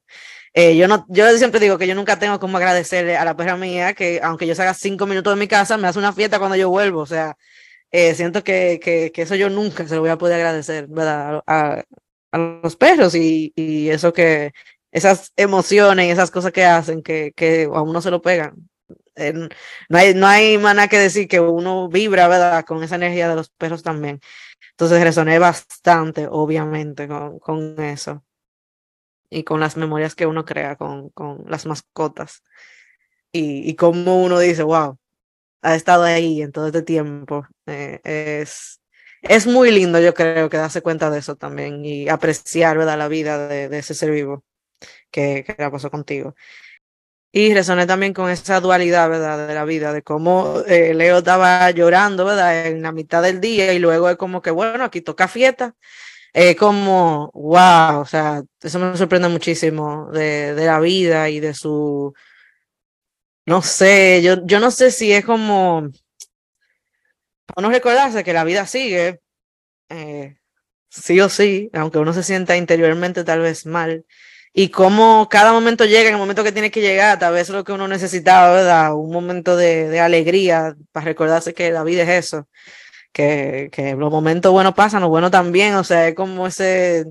Eh, yo, no, yo siempre digo que yo nunca tengo como agradecerle a la perra mía que, aunque yo salga cinco minutos de mi casa, me hace una fiesta cuando yo vuelvo. O sea, eh, siento que, que, eso yo nunca se lo voy a poder agradecer, ¿verdad? A, a los perros y, y eso que, esas emociones y esas cosas que hacen que, que a uno se lo pegan no hay, no hay nada que decir que uno vibra, ¿verdad? Con esa energía de los perros también. Entonces resoné bastante, obviamente, con, con eso. Y con las memorias que uno crea con, con las mascotas. Y, y cómo uno dice, wow, ha estado ahí en todo este tiempo. Eh, es, es muy lindo, yo creo, que darse cuenta de eso también y apreciar, ¿verdad? La vida de, de ese ser vivo que, que pasó contigo. Y resoné también con esa dualidad, ¿verdad? De la vida, de cómo eh, Leo estaba llorando, ¿verdad? En la mitad del día y luego es como que, bueno, aquí toca fiesta. Es como, wow, o sea, eso me sorprende muchísimo de, de la vida y de su, no sé, yo, yo no sé si es como, uno recordarse que la vida sigue, eh, sí o sí, aunque uno se sienta interiormente tal vez mal, y cómo cada momento llega en el momento que tiene que llegar, tal vez lo que uno necesitaba, ¿verdad? Un momento de, de alegría para recordarse que la vida es eso, que, que los momentos buenos pasan, los buenos también, o sea, es como ese,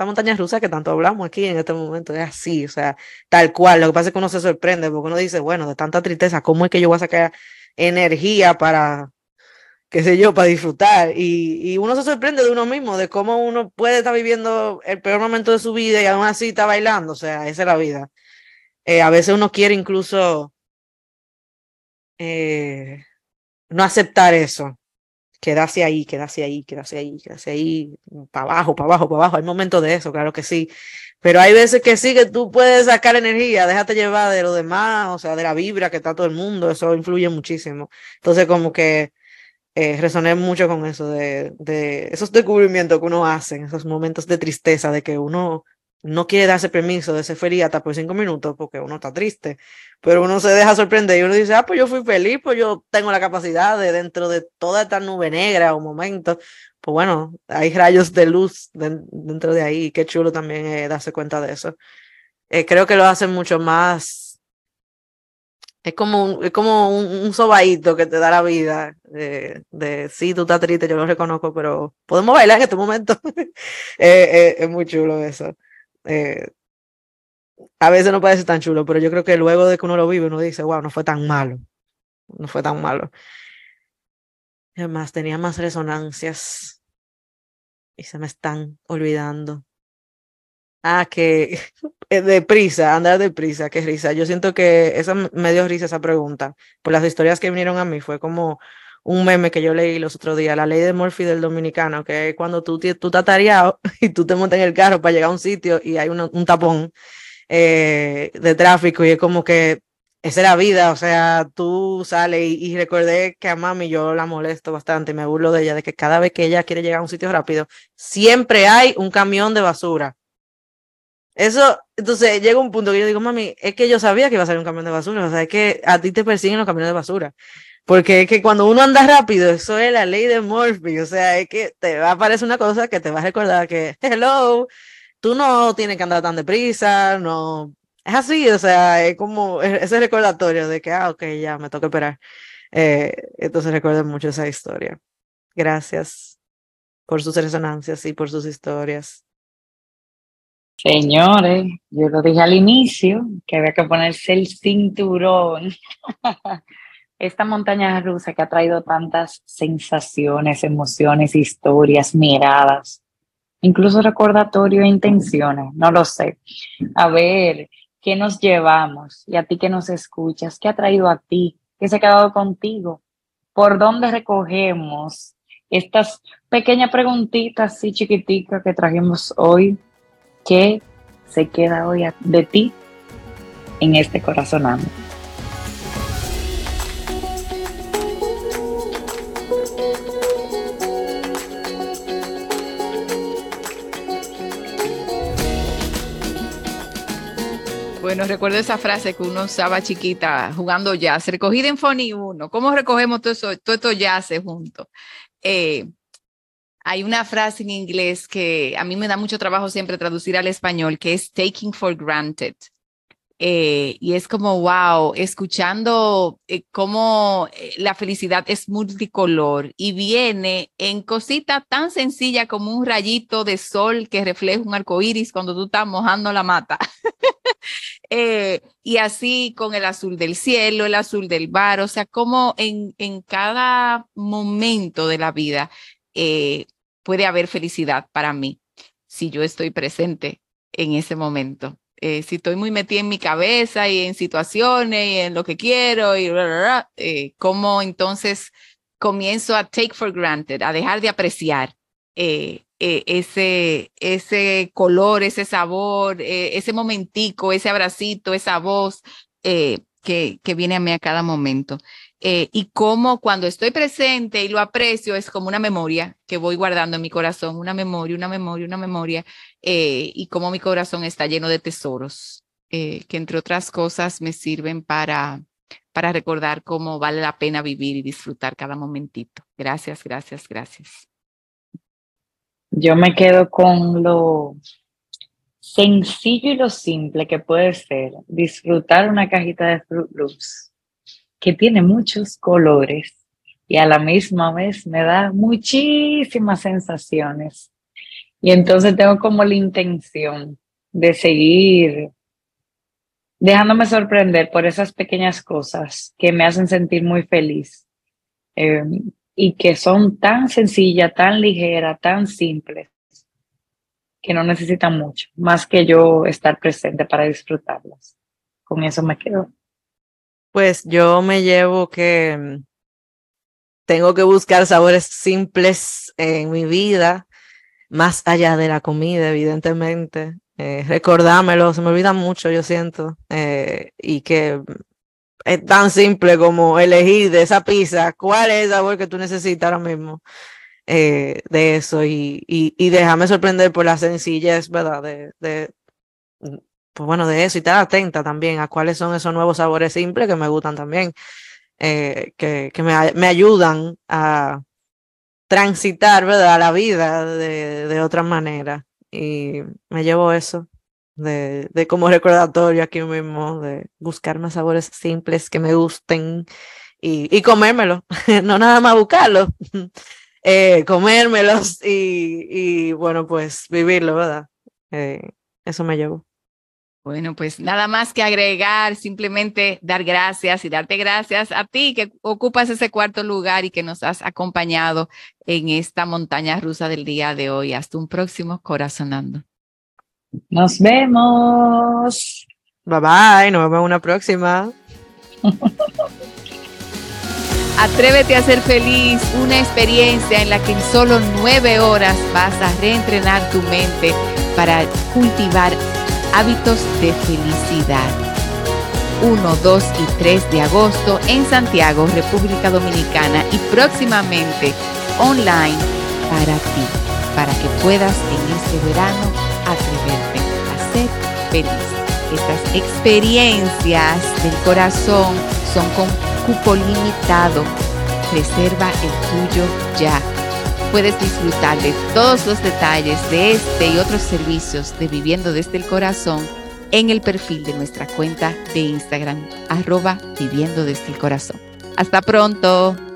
esa montaña rusa que tanto hablamos aquí en este momento, es así, o sea, tal cual, lo que pasa es que uno se sorprende porque uno dice, bueno, de tanta tristeza, ¿cómo es que yo voy a sacar energía para, qué sé yo, para disfrutar. Y, y, uno se sorprende de uno mismo, de cómo uno puede estar viviendo el peor momento de su vida y aún así está bailando. O sea, esa es la vida. Eh, a veces uno quiere incluso eh, no aceptar eso. Quedarse ahí, quedarse ahí, quedarse ahí, quedarse ahí, para abajo, para abajo, para abajo. Hay momentos de eso, claro que sí. Pero hay veces que sí, que tú puedes sacar energía, déjate llevar de lo demás, o sea, de la vibra que está todo el mundo, eso influye muchísimo. Entonces, como que eh, resoné mucho con eso, de, de, esos descubrimientos que uno hace en esos momentos de tristeza, de que uno no quiere darse permiso de ser feliz hasta por cinco minutos porque uno está triste, pero uno se deja sorprender y uno dice, ah, pues yo fui feliz, pues yo tengo la capacidad de dentro de toda esta nube negra o momento, pues bueno, hay rayos de luz dentro de ahí, qué chulo también eh, darse cuenta de eso. Eh, creo que lo hace mucho más es como un, es como un, sobadito que te da la vida. De, de sí, tú estás triste, yo lo reconozco, pero podemos bailar en este momento. [laughs] eh, es muy chulo eso. Eh, a veces no parece tan chulo, pero yo creo que luego de que uno lo vive, uno dice, wow, no fue tan malo. No fue tan malo. Además, tenía más resonancias y se me están olvidando. Ah, que [laughs] de prisa, andar de prisa, qué risa. Yo siento que esa me dio risa esa pregunta. Por las historias que vinieron a mí, fue como un meme que yo leí los otros días, la ley de Murphy del dominicano, que es cuando tú, tú estás tareado [laughs] y tú te montas en el carro para llegar a un sitio y hay un tapón eh, de tráfico y es como que esa es la vida, o sea, tú sales y, y, recordé que a mami yo la molesto bastante, me burlo de ella, de que cada vez que ella quiere llegar a un sitio rápido, siempre hay un camión de basura eso, entonces llega un punto que yo digo, mami, es que yo sabía que iba a salir un camión de basura, o sea, es que a ti te persiguen los camiones de basura. Porque es que cuando uno anda rápido, eso es la ley de Murphy, o sea, es que te va a aparecer una cosa que te va a recordar que, [laughs] hello, tú no tienes que andar tan deprisa, no, es así, o sea, es como ese recordatorio de que, ah, ok, ya me toca esperar. Eh, entonces recuerdo mucho esa historia. Gracias por sus resonancias y por sus historias. Señores, yo lo dije al inicio, que había que ponerse el cinturón. [laughs] Esta montaña rusa que ha traído tantas sensaciones, emociones, historias, miradas, incluso recordatorio e intenciones, no lo sé. A ver, ¿qué nos llevamos? Y a ti que nos escuchas, ¿qué ha traído a ti? ¿Qué se ha quedado contigo? ¿Por dónde recogemos estas pequeñas preguntitas así chiquiticas que trajimos hoy ¿Qué se queda hoy de ti en este corazonando? Bueno, recuerdo esa frase que uno usaba chiquita jugando jazz, recogida en Fony 1. ¿Cómo recogemos todo, eso, todo esto jazz juntos? Eh, hay una frase en inglés que a mí me da mucho trabajo siempre traducir al español, que es taking for granted. Eh, y es como, wow, escuchando eh, cómo eh, la felicidad es multicolor y viene en cosita tan sencilla como un rayito de sol que refleja un arco iris cuando tú estás mojando la mata. [laughs] y así con el azul del cielo, el azul del bar, o sea, como en, en cada momento de la vida eh, puede haber felicidad para mí si yo estoy presente en ese momento. Eh, si estoy muy metida en mi cabeza y en situaciones y en lo que quiero y eh, cómo entonces comienzo a take for granted, a dejar de apreciar ese, ese color, ese sabor, ese momentico, ese abracito, esa voz que, que viene a mí a cada momento. Eh, y cómo cuando estoy presente y lo aprecio es como una memoria que voy guardando en mi corazón, una memoria, una memoria, una memoria, eh, y cómo mi corazón está lleno de tesoros, eh, que entre otras cosas me sirven para, para recordar cómo vale la pena vivir y disfrutar cada momentito. Gracias, gracias, gracias. Yo me quedo con lo sencillo y lo simple que puede ser disfrutar una cajita de Fruit Loops que tiene muchos colores y a la misma vez me da muchísimas sensaciones. Y entonces tengo como la intención de seguir dejándome sorprender por esas pequeñas cosas que me hacen sentir muy feliz em, y que son tan sencillas, tan ligeras, tan simples, que no necesitan mucho, más que yo estar presente para disfrutarlas. Con eso me quedo. Pues yo me llevo que mm, tengo que buscar sabores simples en mi vida, más allá de la comida, evidentemente. Eh, recordármelo, se me olvida mucho, yo siento, eh, y que mm, es tan simple como elegir de esa pizza cuál es el sabor que tú necesitas ahora mismo eh, de eso y, y, déjame sorprender por la sencillez, ¿verdad? De, de, pues bueno, de eso y estar atenta también a cuáles son esos nuevos sabores simples que me gustan también, eh, que, que me, me, ayudan a transitar, ¿verdad? La vida de, de otra manera. Y me llevo eso de, de como recordatorio aquí mismo, de buscar más sabores simples que me gusten y, y comérmelos, [laughs] no nada más buscarlos, [laughs] eh, comérmelos y, y, bueno, pues vivirlo, ¿verdad? Eh, eso me llevo. Bueno, pues nada más que agregar, simplemente dar gracias y darte gracias a ti que ocupas ese cuarto lugar y que nos has acompañado en esta montaña rusa del día de hoy. Hasta un próximo Corazonando. Nos vemos. Bye bye, nos vemos en una próxima. [laughs] Atrévete a ser feliz, una experiencia en la que en solo nueve horas vas a reentrenar tu mente para cultivar hábitos de felicidad. 1, 2 y 3 de agosto en Santiago, República Dominicana y próximamente online para ti, para que puedas en este verano atreverte a ser feliz. Estas experiencias del corazón son con cupo limitado. Reserva el tuyo ya. Puedes disfrutar de todos los detalles de este y otros servicios de Viviendo desde el Corazón en el perfil de nuestra cuenta de Instagram, arroba Viviendo desde el Corazón. Hasta pronto.